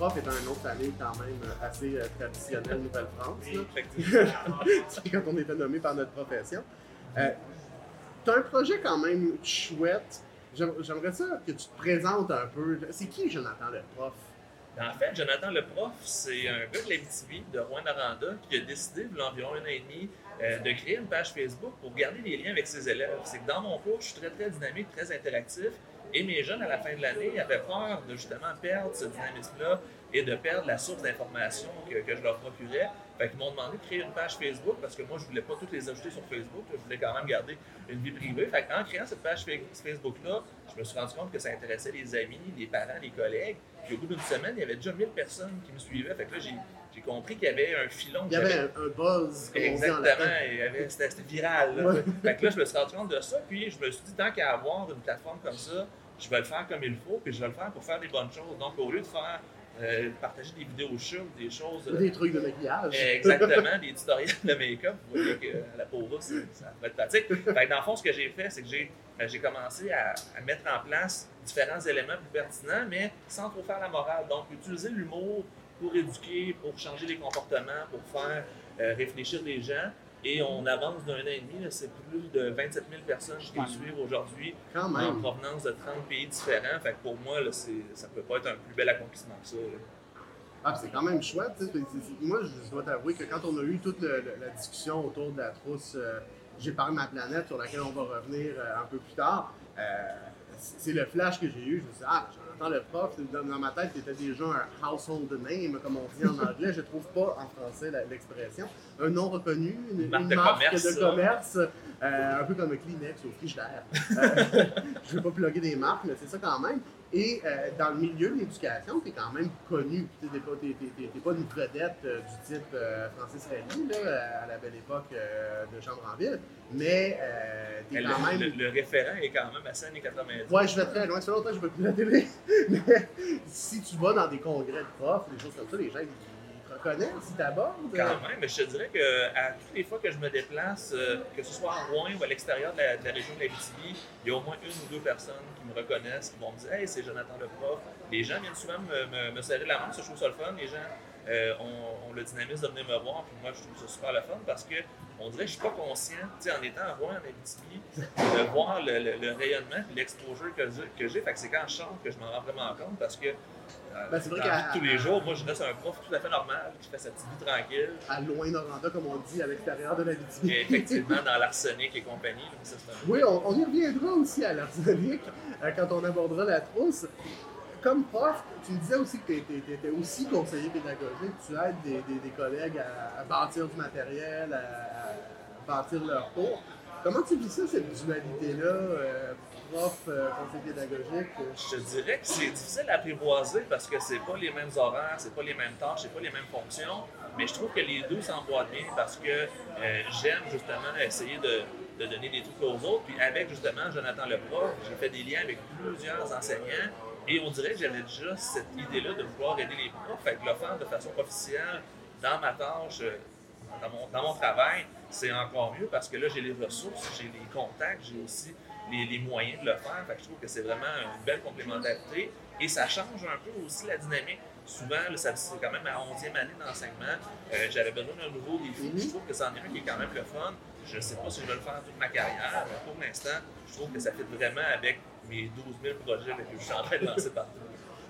prof est un nom de famille quand même assez euh, traditionnel Nouvelle-France. Quand on était nommé par notre profession. Euh, tu as un projet quand même chouette. J'aim- J'aimerais ça que tu te présentes un peu. C'est qui Jonathan le prof? En fait, Jonathan le prof, c'est un gars de l'Abitibi, de Rouen-Noranda, qui a décidé, il y a environ un an et demi, euh, de créer une page Facebook pour garder des liens avec ses élèves. C'est que dans mon cours, je suis très, très dynamique, très interactif, et mes jeunes, à la fin de l'année, avaient peur de justement perdre ce dynamisme-là et de perdre la source d'information que, que je leur procurais. Fait qu'ils m'ont demandé de créer une page Facebook parce que moi, je voulais pas toutes les ajouter sur Facebook. Je voulais quand même garder une vie privée. Fait qu'en créant cette page Fa- Facebook-là, je me suis rendu compte que ça intéressait les amis, les parents, les collègues. Puis au bout d'une semaine, il y avait déjà 1000 personnes qui me suivaient. Fait que là, j'ai, j'ai compris qu'il y avait un filon. Il y avait un, buzz, comme on dit en Exactement, c'était, viral. Là. Ouais. Fait que là, je me suis rendu compte de ça, puis je me suis dit, tant qu'à avoir une plateforme comme ça, je vais le faire comme il faut, puis je vais le faire pour faire des bonnes choses. Donc, au lieu de faire euh, partager des vidéos show, des choses. euh, Des trucs de maquillage. Exactement, des tutoriels de make-up. Vous voyez que à la pauvre, ça va être pratique. Fait que dans le fond, ce que j'ai fait, c'est que j'ai ben, j'ai commencé à, à mettre en place différents éléments plus pertinents, mais sans trop faire la morale. Donc, utiliser l'humour pour éduquer, pour changer les comportements, pour faire euh, réfléchir les gens. Et on avance d'un an et demi, c'est plus de 27 000 personnes qui nous suivent aujourd'hui Quand en provenance de 30 pays différents. Fait que pour moi, là, ça peut pas être un plus bel accomplissement que ça. là. Ah, c'est quand même chouette. Moi, je dois t'avouer que quand on a eu toute le- le- la discussion autour de la trousse euh, J'ai parlé ma planète, sur laquelle on va revenir euh, un peu plus tard, euh, c'est c'est le flash que j'ai eu. Je me suis dit, ah, le prof, dans, ma tête, c'était déjà un household name, comme on dit en anglais. Je trouve pas en français l'expression. Un nom reconnu, une, Marque de marque commerce, de ça. commerce, euh, un peu comme Kleenex au frigidaire. Euh, je vais pas plugger des marques, mais c'est ça quand même. Et euh, dans le milieu de l'éducation, tu es quand même connu. Tu n'es pas, pas une vedette euh, du type euh, Francis Rally là, à la belle époque de Chambre-en-Ville, mais euh, tu es Le, quand même. le- le référent est quand même assez années 90. Ouais, je vais très loin. Ça longtemps que je ne plus la télé. Mais si tu vas dans des congrès de profs, des choses comme ça, les gens ils te reconnaissent, ils t'abordent. Quand même, mais je te dirais que à toutes les fois que je me déplace, euh, que ce soit à Rouen ou à l'extérieur de la, de la région de l'Abitibi, il y a au moins une ou deux personnes qui me reconnaissent, qui vont me dire Hey, c'est Jonathan le prof. Les gens viennent souvent me, me- me serrer la main, ça, je trouve ça le fun. Les gens euh, ont, ont le dynamisme de venir me voir, puis moi, je trouve ça super le fun parce que on dirait que je suis pas conscient, tu sais, en étant à Rouen, en Abitibi, de voir le, le- le rayonnement et l'exposure que j'ai- que j'ai. Fait que c'est quand je chante que je m'en rends vraiment compte parce que. Ben, c'est vrai vie qu'à- tous les jours, moi je reste un prof tout à fait normal qui fait sa petite vie tranquille. À loin Noranda, comme on dit, à l'extérieur de la Et effectivement, dans l'arsenic et compagnie, ça, un- Oui, on, on y reviendra aussi à l'arsenic euh, quand on abordera la trousse. Comme prof, tu me disais aussi que tu étais aussi conseiller pédagogique, tu aides des, des- des collègues à, à bâtir du matériel, à, à bâtir leur cours. Comment tu vis ça, cette dualité-là, euh, prof, euh, pédagogique? euh? Je te dirais que c'est difficile à apprivoiser parce que c'est pas les mêmes horaires, c'est pas les mêmes tâches, c'est pas les mêmes fonctions. Mais je trouve que les deux s'emboîtent bien parce que euh, j'aime justement essayer de, donner des trucs aux autres. Puis avec justement Jonathan le prof, j'ai fait des liens avec plusieurs enseignants. Et on dirait que j'avais déjà cette idée-là de vouloir aider les profs. Fait que le faire de façon officielle dans ma tâche, dans mon travail, c'est encore mieux parce que là, j'ai les ressources, j'ai les contacts, j'ai aussi les, les moyens de le faire. Fait que je trouve que c'est vraiment une belle complémentarité et ça change un peu aussi la dynamique. Souvent, c'est quand même ma 11e année d'enseignement. Euh, J'avais besoin d'un nouveau défi. Mhm. Je trouve que c'en est un qui est quand même le fun. Je ne sais pas si je vais le faire toute ma carrière, mais pour l'instant, je trouve que ça fait vraiment avec mes 12 000 projets que je suis en train de lancer partout.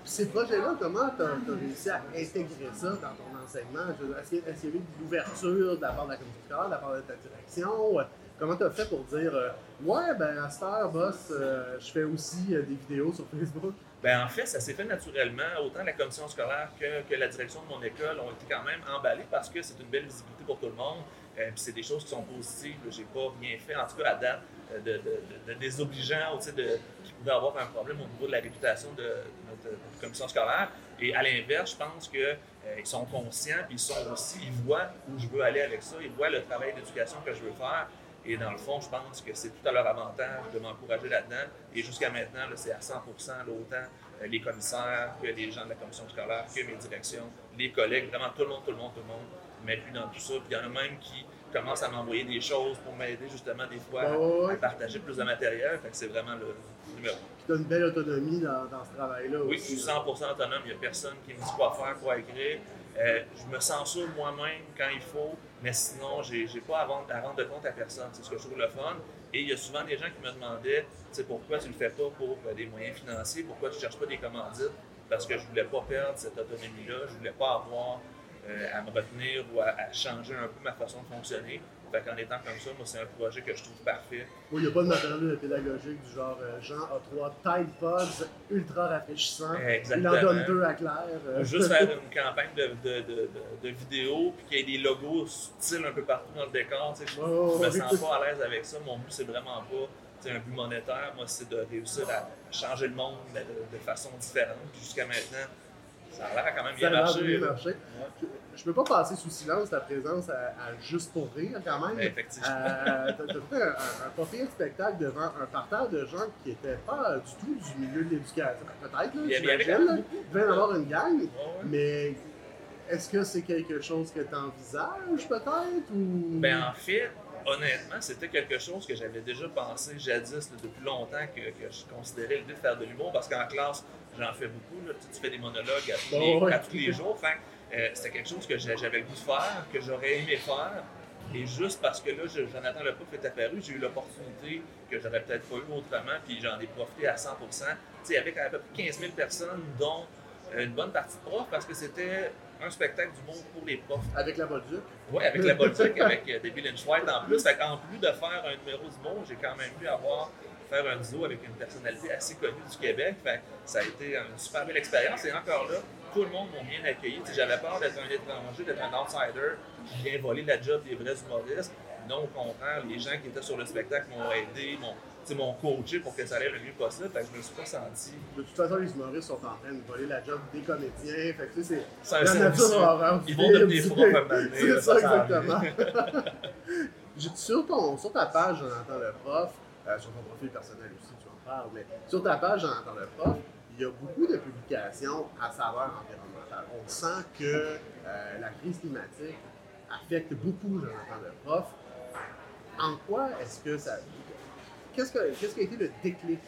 Ces projets-là, comment tu as, réussi à intégrer ça dans ton enseignement? Est-ce qu'il y a- eu de l'ouverture de la part de la scolaire, de la part de ta direction? Comment tu as fait pour dire euh, Ouais, ben à cette heure, boss, euh, je fais aussi euh, des vidéos sur Facebook? Ben, en fait, ça s'est fait naturellement. Autant la commission scolaire que, que la direction de mon école ont été quand même emballés parce que c'est une belle visibilité pour tout le monde. Puis c'est des choses qui sont positives. J'ai pas rien fait, en tout cas à date, de, de, de- désobligeant ou de, qui pouvait avoir un problème au niveau de la réputation de, notre, commission scolaire. Et à l'inverse, je pense qu'ils sont conscients, puis ils sont aussi, ils voient où je veux aller avec ça, ils voient le travail d'éducation que je veux faire. Et dans le fond, je pense que c'est tout à leur avantage de m'encourager là-dedans. Et jusqu'à maintenant, c'est à 100 là, autant les commissaires que les gens de la commission scolaire, que mes directions, les collègues, vraiment tout le monde, tout le monde, tout le monde m'appuie dans tout ça. Puis il y en a même qui commencent à m'envoyer des choses pour m'aider justement des fois ouais, ouais. à partager plus de matériel. Fait que c'est vraiment le numéro. Tu as une belle autonomie dans, dans ce travail-là Oui, je suis 100% autonome. Il n'y a personne qui me dit quoi faire, quoi écrire. Euh, je me censure moi-même quand il faut, mais sinon, j'ai n'ai pas à rendre, à rendre de compte à personne. C'est ce que je trouve le fun. Et il y a souvent des gens qui me demandaient pourquoi tu ne le fais pas pour euh, des moyens financiers, pourquoi tu ne cherches pas des commandites? Parce que je ne voulais pas perdre cette autonomie-là, je ne voulais pas avoir euh, à me retenir ou à changer un peu ma façon de fonctionner. Fait qu'en étant comme ça, moi, c'est un projet que je trouve parfait. Oui, il n'y a pas de matériel pédagogique du genre euh, Jean a trois Tide Pods ultra rafraîchissants. Il en donne deux à Claire. euh. Juste faire une campagne de, de, de, de, de vidéo, puis qu'il y ait des logos subtils un peu partout dans le décor. tu sais. Je, me sens pas à l'aise avec ça. Mon but, c'est vraiment pas un but monétaire. Moi, c'est de réussir à changer le monde de, façon différente. Puis jusqu'à maintenant, ça a l'air quand même Ça bien a Je, peux pas passer sous silence ta présence à, à Juste pour rire quand même. Effectivement. Euh, T'as fait un, un, un pas pire spectacle devant un parterre de gens qui n'étaient pas du tout du milieu de l'éducation. Peut-être, là, j'imagine, Il devait avoir une gang, Ouais, mais est-ce que c'est quelque chose que tu envisages peut-être ou... Ben, en fait, honnêtement, c'était quelque chose que j'avais déjà pensé jadis, là, depuis longtemps, que, que je considérais l'idée de faire de l'humour, parce qu'en classe, j'en fais beaucoup. là. Tu, fais des monologues à tous, les, à tous les jours. Fait euh, c'était quelque chose que j'a- j'avais le goût de faire, que j'aurais aimé faire. Et juste parce que là, Jonathan Lepouf est apparu, j'ai eu l'opportunité que j'aurais peut-être pas eu autrement, puis j'en ai profité à 100 Tu sais, avec à peu près 15 000 personnes, dont une bonne partie de profs, parce que c'était un spectacle d'humour pour les profs. Avec la Bolduc? Oui, avec la Bolduc, avec euh, Debbie Lynch White en plus. Fait en plus de faire un numéro d'humour, j'ai quand même pu avoir faire un duo avec une personnalité assez connue du Québec. Fait ça a été une super belle expérience. Et encore là, tout le monde m'a bien accueilli. J'avais peur d'être un étranger, d'être un outsider qui vient voler la job des vrais humoristes. Non, au contraire, les gens qui étaient sur le spectacle m'ont aidé, m'ont sais, m'ont coaché pour que ça aille le mieux possible. Fait que je me suis pas senti. De toute façon, les humoristes sont en train de voler la job des comédiens. Fait que tu sais, C'est la nature horreur. Ils vont devenir froids comme C'est ça, exactement. J'ai- sur, ton, sur ta page, Jonathan le prof, euh, sur ton profil personnel aussi, tu en parles, mais sur ta page, Jonathan le prof, il y a beaucoup de publications à saveur environnementale. On sent que euh, la crise climatique affecte beaucoup Jonathan le prof. En quoi est-ce que ça. Qu'est-ce, que, qui a été le déclic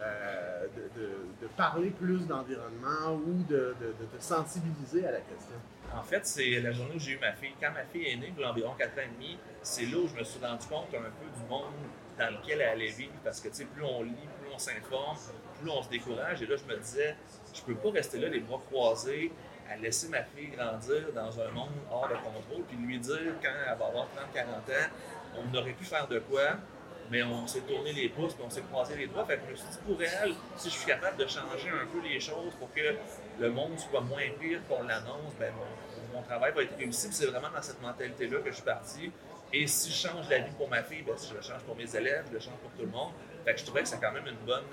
euh, de, parler plus d'environnement ou de, de- sensibiliser à la question? En fait, c'est la journée où j'ai eu ma fille. Quand ma fille est née, environ 4 ans et demi, c'est là où je me suis rendu compte un peu du monde dans lequel elle allait vivre. Parce que, plus on lit, plus on s'informe, plus on se décourage. Et là, je me disais, je peux pas rester là, les bras croisés, à laisser ma fille grandir dans un monde hors de contrôle, puis lui dire, quand elle va avoir 30-40 ans, on aurait pu faire de quoi, mais on s'est tourné les pouces, puis on s'est croisé les doigts. Fait que je me suis dit, pour elle, si je suis capable de changer un peu les choses pour que le monde soit moins pire qu'on l'annonce, ben mon, travail va être réussi. C'est vraiment dans cette mentalité-là que je suis parti. Et si je change la vie pour ma fille, ben, je le change pour mes élèves, je le change pour tout le monde. Fait que je trouvais que c'est quand même une bonne,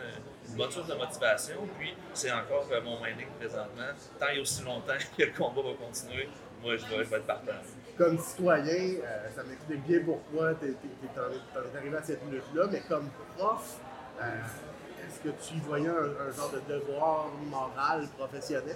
une bonne source de motivation. Puis c'est encore euh, mon minding présentement. Tant et aussi longtemps que le combat va continuer, moi je vais, je vais être partant. Comme citoyen, euh, ça m'explique bien pourquoi tu es, arrivé à cette lutte-là, mais comme prof, euh, est-ce que tu voyais un, genre de devoir moral professionnel?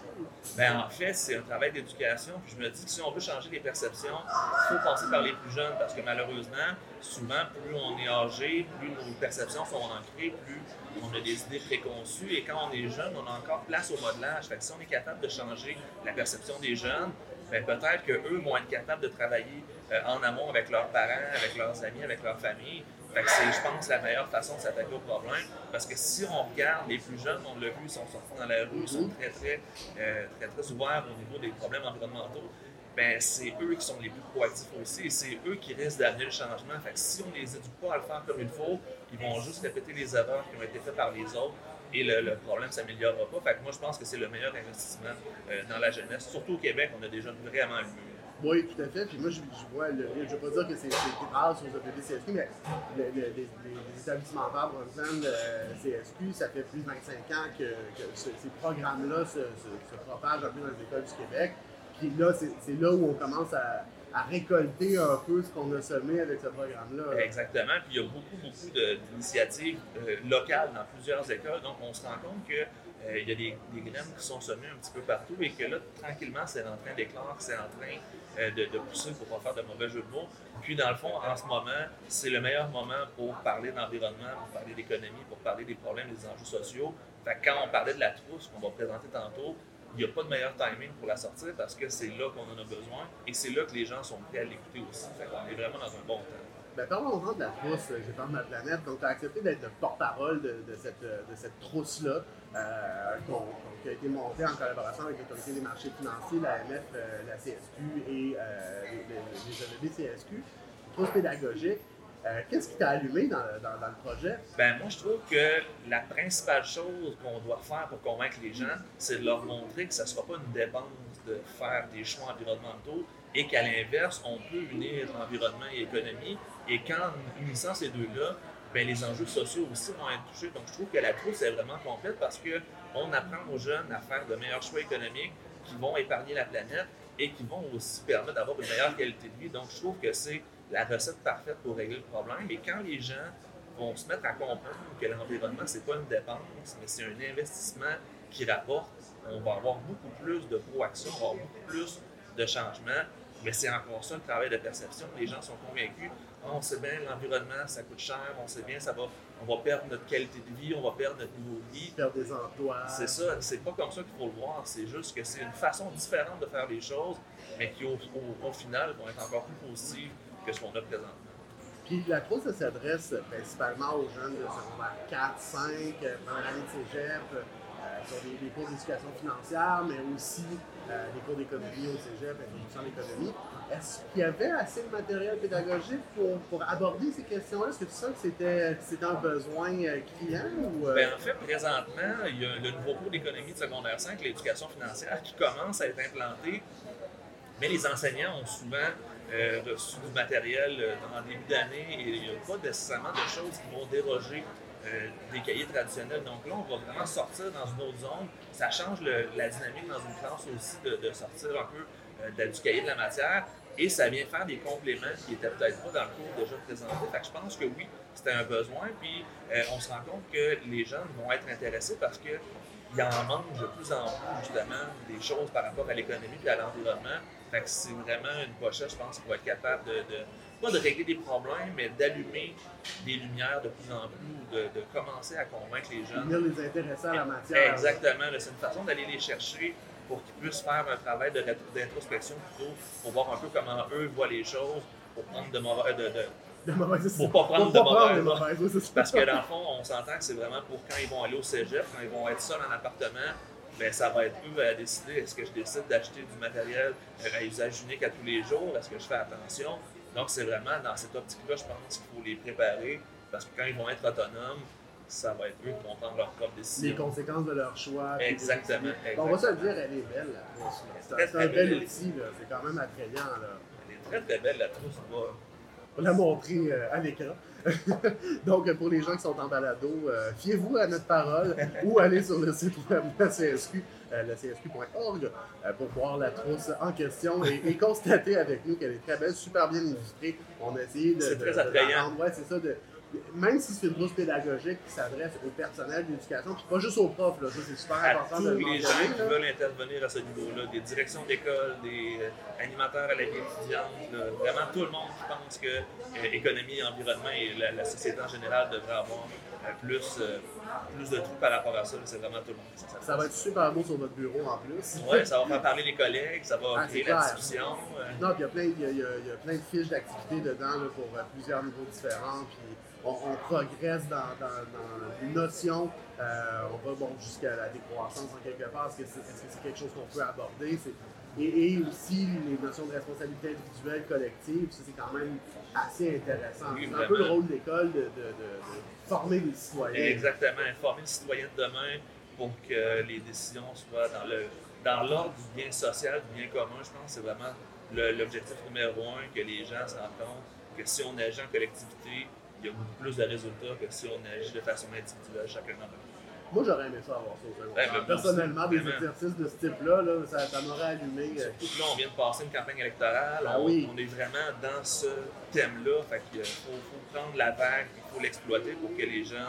Ben, en fait, c'est un travail d'éducation. Je me dis que si on veut changer les perceptions, il faut passer par les plus jeunes parce que malheureusement, souvent, plus on est âgé, plus nos perceptions sont ancrées, plus on a des idées préconçues. Et quand on est jeune, on a encore place au modelage. Fait si on est capable de changer la perception des jeunes, ben peut-être qu'eux vont être capables de travailler euh, en amont avec leurs parents, avec leurs amis, avec leur famille. Fait que c'est, je pense, la meilleure façon de s'attaquer au problème. Parce que si on regarde les plus jeunes, on l'a vu, ils sont sortis dans la rue, ils sont très, très, euh, très, très ouverts au niveau des problèmes environnementaux. Ben, c'est eux qui sont les plus proactifs aussi et c'est eux qui risquent d'amener le changement. Fait que si on ne les éduque pas à le faire comme il faut, ils vont juste répéter les erreurs qui ont été faites par les autres et le, le problème ne s'améliorera pas. Fait que moi, je pense que c'est le meilleur investissement euh, dans la jeunesse. Surtout au Québec, on a jeunes vraiment allumés. Oui, tout à fait. Puis moi, je, vois, le, je ne veux pas dire que c'est grâce aux EPD-CSQ, mais le- le- les, les- établissements verts Brunson, euh, CSQ, ça fait plus de 25 ans que, que ce- ces programmes-là se, se- propagent un peu dans les écoles du Québec. Puis là, c'est là où on commence à, à récolter un peu ce qu'on a semé avec ce programme-là. Exactement. Puis il y a beaucoup, beaucoup d'initiatives euh, locales dans plusieurs écoles. Donc, on se rend compte que euh, il y a des, graines qui sont semées un petit peu partout et que là, tranquillement, c'est en train d'éclore, c'est en train euh, de, pousser pour ne pas faire de mauvais jeux de mots. Puis, dans le fond, en ce moment, c'est le meilleur moment pour parler d'environnement, pour parler d'économie, pour parler des problèmes, des enjeux sociaux. Fait quand on parlait de la trousse qu'on va présenter tantôt, il n'y a pas de meilleur timing pour la sortir parce que c'est là qu'on en a besoin et c'est là que les gens sont prêts à l'écouter aussi. Fait qu'on est vraiment dans un bon temps. Ben, parlons-en de la trousse, J'ai pas ma planète. Donc, tu as accepté d'être le porte-parole de, cette, de cette trousse-là, euh, qui a été montée en collaboration avec l'Autorité des marchés financiers, l'AMF, euh, la CSQ et euh, les, les, CSQ. Trousse pédagogique. Euh, qu'est-ce qui t'a allumé dans, le projet? Ben, moi, je trouve que la principale chose qu'on doit faire pour convaincre les gens, c'est de leur montrer que ça ne sera pas une dépense de faire des choix environnementaux et qu'à l'inverse, on peut unir environnement et économie. Et qu'en unissant ces deux-là, ben, les enjeux sociaux aussi vont être touchés. Donc, je trouve que la trousse est vraiment complète parce qu'on apprend aux jeunes à faire de meilleurs choix économiques qui vont épargner la planète et qui vont aussi permettre d'avoir une meilleure qualité de vie. Donc, je trouve que c'est la recette parfaite pour régler le problème. Et quand les gens vont se mettre à comprendre que l'environnement, ce n'est pas une dépense, mais c'est un investissement qui rapporte, on va avoir beaucoup plus de proaction, on va avoir beaucoup plus de changements. Mais c'est encore ça le travail de perception. Les gens sont convaincus. Ah, on sait bien, l'environnement, ça coûte cher, on sait bien, ça va, on va perdre notre qualité de vie, on va perdre notre niveau de vie. Perdre des emplois. C'est ça, c'est pas comme ça qu'il faut le voir. C'est juste que c'est une façon différente de faire les choses, mais qui, au, au final, vont être encore plus positives que ce qu'on a présentement. Puis la trousse s'adresse principalement aux jeunes de secondaire 4, 5, pendant l'année de cégep, euh, sur des, cours d'éducation financière, mais aussi euh, des cours d'économie au cégep, introduction à l'économie. Est-ce qu'il y avait assez de matériel pédagogique pour, pour aborder ces questions-là? Est-ce que tu sens que c'était, c'était un besoin euh, criant? Ou, Bien, en fait, présentement, il y a le nouveau cours d'économie de secondaire 5, l'éducation financière, qui commence à être implanté, mais les enseignants ont souvent euh, reçu du matériel euh, le début d'année et il n'y a pas nécessairement de choses qui vont déroger euh, des cahiers traditionnels. Donc là, on va vraiment sortir dans une autre zone. Ça change la dynamique dans une classe aussi de, sortir un peu du cahier de la matière et ça vient faire des compléments qui n'étaient peut-être pas dans le cours déjà présenté. Fait je pense que oui, c'était un besoin. Puis on se rend compte que les jeunes vont être intéressés parce que il en manque de plus en plus justement des choses par rapport à l'économie et à l'environnement. Fait que c'est vraiment une pochette, je pense, pour être capable de, pas de régler des problèmes, mais d'allumer des lumières de plus en plus, de, de commencer à convaincre les jeunes. Venir les intéresser à la matière. Exactement. C'est une façon d'aller les chercher pour qu'ils puissent faire un travail d'introspection plutôt, pour voir un peu comment eux voient les choses, pour prendre de mauvais. De, de, pour pas prendre de mauvaises. Parce que dans le fond, on s'entend que c'est vraiment pour quand ils vont aller au cégep, quand ils vont être seuls en appartement, ben, ça va être eux à décider est-ce que je décide d'acheter du matériel à usage unique à tous les jours, est-ce que je fais attention? Donc, c'est vraiment dans cette optique-là, je pense qu'il faut les préparer parce que quand ils vont être autonomes, ça va être eux qui vont prendre leur propre décision. Les conséquences de leur choix. Exactement. on va se le dire, elle est belle, la trousse. C'est un, bel outil, c'est quand même attrayant. Là. Elle est très, très belle, la trousse. Va la montrer euh, à l'écran. Donc, pour les gens qui sont en balado, euh, fiez-vous à notre parole ou allez sur le site web de la CSQ, euh, csq.org, euh, pour voir la trousse en question et, constater avec nous qu'elle est très belle, super bien illustrée. On a essayé de. C'est très attrayant. ouais, c'est ça, de, même si c'est une bourse pédagogique qui s'adresse au personnel d'éducation, puis pas juste aux profs, là, ça c'est super important de tous les gens qui veulent intervenir à ce niveau-là, des directions d'école, des euh, animateurs à la vie étudiante, vraiment tout le monde qui pense que euh, économie, environnement et la, société en général devrait avoir euh, plus, plus de trucs par rapport à ça, c'est vraiment tout le monde. Ça, ça va être super beau sur votre bureau en plus. Oui, ça va faire parler les collègues, ça va ah, créer la discussion. Non, puis il y, y, a plein de fiches d'activités dedans pour plusieurs niveaux différents. Puis on, progresse dans, dans, notions. Euh, on va bon, jusqu'à la décroissance en quelque part. Est-ce que c'est quelque chose qu'on peut aborder? Et, aussi les notions de responsabilité individuelle, collective, c'est quand même assez intéressant. c'est un peu le rôle de l'école de, former les citoyens. Exactement, former les citoyens de demain pour que les décisions soient dans le dans l'ordre du bien social, du bien commun. Je pense que c'est vraiment l'objectif numéro un, que les gens se rendent compte que si on agit en collectivité, il y a beaucoup plus de résultats que si on agit de façon individuelle chacun d'entre nous. Moi, j'aurais aimé ça avoir ça au ben, Personnellement, des vraiment. exercices de ce type-là, là, ça, ça m'aurait allumé. euh, Surtout que là, on vient de passer une campagne électorale. Ah on, oui. on est vraiment dans ce thème-là. Fait qu'il faut, faut prendre la vague, il faut l'exploiter pour que les jeunes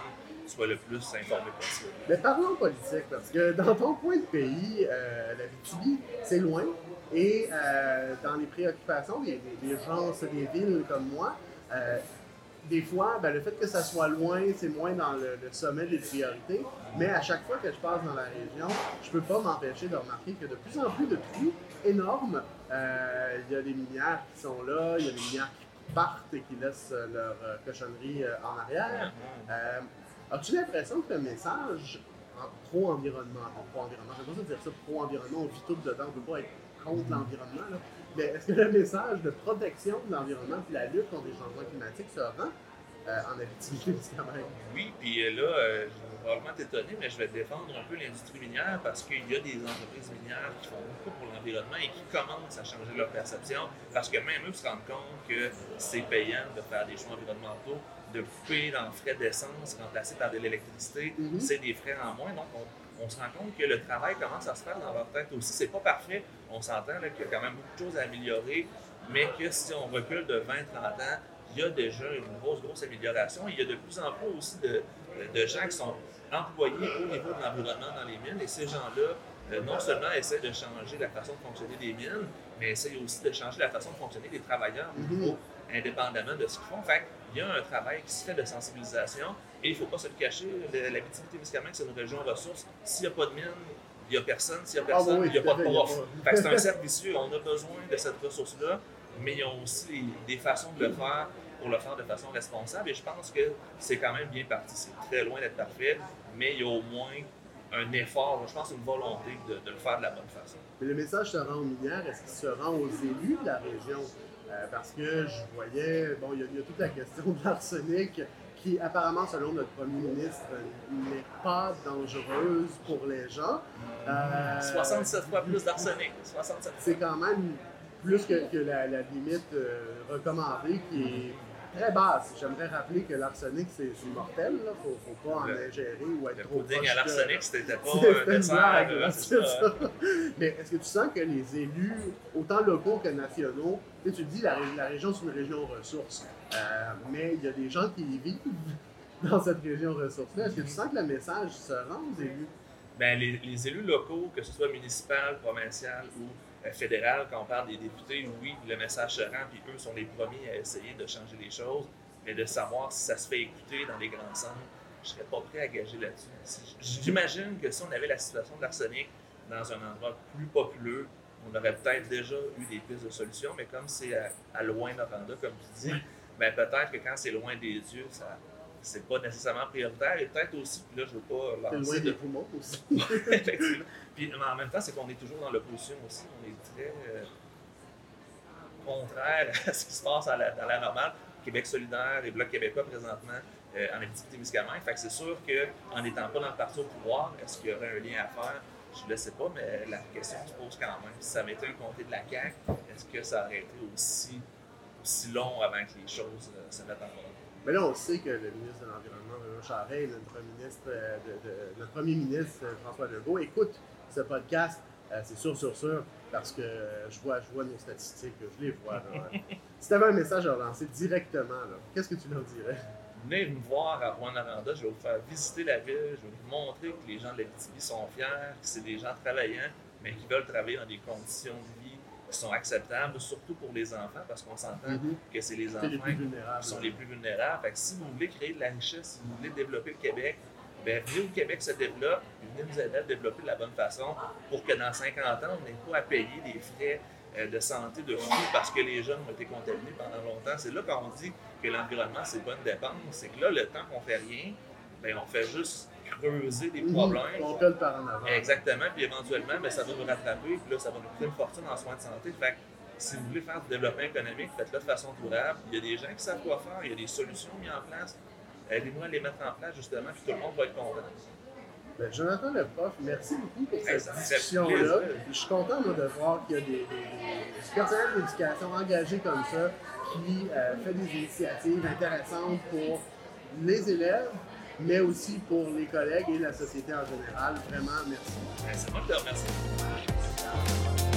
soient le plus informés possible. Mais parlons politique, parce que dans ton coin de pays, euh, la BTB, c'est loin. Et euh, dans les préoccupations des, des, des gens des villes comme moi, euh, des fois, ben, le fait que ça soit loin, c'est moins dans le, sommet des priorités. Mais à chaque fois que je passe dans la région, je peux pas m'empêcher de remarquer que de plus en plus de trous énormes, euh, il y a des minières qui sont là, il y a des minières qui partent et qui laissent euh, leur euh, cochonnerie en arrière. As-tu l'impression que le message en pro-environnement, en pro-environnement, ne pas dire ça pro-environnement, on vit tout dedans, on peut pas être contre l'environnement. Mais est-ce que le message de protection de l'environnement et la lutte contre les changements climatiques se rend euh, en quand même? Oui, puis euh, là, euh, je vais probablement t'étonner, mais je vais défendre un peu l'industrie minière parce qu'il y a des entreprises minières qui font beaucoup pour l'environnement et qui commencent à changer leur perception parce que même eux se rendent compte que c'est payant de faire des choix environnementaux, de couper dans frais d'essence remplacé par de l'électricité, Mhm. c'est des frais en moins. Donc, on, on se rend compte que le travail commence à se faire dans leur tête aussi. C'est pas parfait, on s'entend qu'il y a quand même beaucoup de choses à améliorer, mais que si on recule de 20-30 ans, il y a déjà une grosse, grosse amélioration. Il y a de plus en plus aussi de, gens qui sont employés au niveau de l'environnement dans les mines et ces gens-là, euh, non seulement essaient de changer la façon de fonctionner des mines, mais essayent aussi de changer la façon de fonctionner des travailleurs niveau indépendamment de ce qu'ils font. Fait il y a un travail qui se fait de sensibilisation et il ne faut pas se le cacher. La Témiscamingue, c'est une région ressource. S'il n'y a pas de mine, il n'y a personne. S'il n'y a Ah personne, oui, il n'y a pas de prof. pas- Fait que c'est un cercle vicieux. On a besoin de cette ressource-là, mais ils ont aussi des façons de le faire pour le faire de façon responsable. Et je pense que c'est quand même bien parti. C'est très loin d'être parfait, mais il y a au moins un effort, je pense une volonté de, de le faire de la bonne façon. Mais le message se rend aux minières, est-ce qu'il se rend aux élus de la région? Euh, parce que je voyais, bon, il y, a- il y a toute la question de l'arsenic qui, apparemment, selon notre premier ministre, n'est pas dangereuse pour les gens. Euh, 67 fois plus d'arsenic. 67 c'est quand même plus que, que la, la limite euh, recommandée qui est très basse. J'aimerais rappeler que l'arsenic, c'est mortel. Il ne faut, faut pas en ingérer ou être Le trop proche à l'arsenic, c'était pas un dessert. euh, ça. ça. Mais est-ce que tu sens que les élus, autant locaux que nationaux, tu sais, tu dis la, la région c'est une région ressource, euh, mais il y a des gens qui y vivent dans cette région ressource-là. Est-ce que tu sens que le message se rend aux élus? Ben, les, les élus locaux, que ce soit municipal, provincial ou fédéral, quand on parle des députés, oui, le message se rend, puis eux sont les premiers à essayer de changer les choses, mais de savoir si ça se fait écouter dans les grands centres, je serais pas prêt à gager là-dessus. J'imagine que si on avait la situation de l'arsenic dans un endroit plus populeux, on aurait peut-être déjà eu des pistes de solutions, mais comme c'est à, à loin Noranda, comme tu dis, ben peut-être que quand c'est loin des yeux, ça c'est pas nécessairement prioritaire, et peut-être aussi, puis là, je veux pas lancer loin de poumons aussi. Effectivement. Puis mais en même temps, c'est qu'on est toujours dans l'opposition aussi. On est très euh, contraire à ce qui se passe à la- dans la normale. Québec solidaire et Bloc québécois présentement euh, en Abitibi-Témiscamingue. Fait que c'est sûr qu'en n'étant pas dans le parti au pouvoir, est-ce qu'il y aurait un lien à faire? Je ne le sais pas, mais la question se pose quand même. Si ça m'était un comté de la CAQ, est-ce que ça aurait été aussi, aussi long avant que les choses euh, se mettent en ordre? Mais là, on sait que le ministre de l'Environnement, Renaud Charest, notre, ministre, euh, de- de- notre premier ministre, euh, François Legault, écoute ce podcast. Euh, c'est sûr, sûr, sûr, parce que je vois, je vois nos statistiques, je les vois. là. si tu avais un message à leur lancer directement, qu'est-ce que tu leur dirais? Venez me voir à Rwanda, je vais vous faire visiter la ville, je vais vous montrer que les gens de l'Abitibi sont fiers, que c'est des gens travaillants, mais qui veulent travailler dans des conditions de vie qui sont acceptables, surtout pour les enfants, parce qu'on s'entend que c'est les enfants les qui sont les plus vulnérables. Fait que si vous voulez créer de la richesse, si vous voulez développer le Québec, ben venez au Québec se développe, puis venez nous aider à le développer de la bonne façon pour que dans 50 ans, on n'ait pas à payer des frais euh, de santé de fou parce que les jeunes ont été contaminés pendant longtemps. C'est là qu'on dit que l'environnement, c'est pas une dépense. C'est que là, le temps qu'on fait rien, ben, on fait juste creuser des Mhm. problèmes. On par en avant. Exactement, puis éventuellement, ben, ça va nous rattraper, puis là, ça va nous coûter une fortune en soins de santé. Fait que si vous voulez faire du développement économique, faites-le de façon durable. Il y a des gens qui savent quoi faire, il y a des solutions mises en place. Aidez-nous à les mettre en place, justement, puis tout le monde va être content. Ben, Jonathan le prof, merci beaucoup pour cette fait discussion-là. Je suis content moi, de voir qu'il y a des, des, des- du personnel d'éducation engagé comme ça qui euh, fait des initiatives intéressantes pour les élèves mais aussi pour les collègues et la société en général. Vraiment, merci. Ben, c'est moi qui te remercie.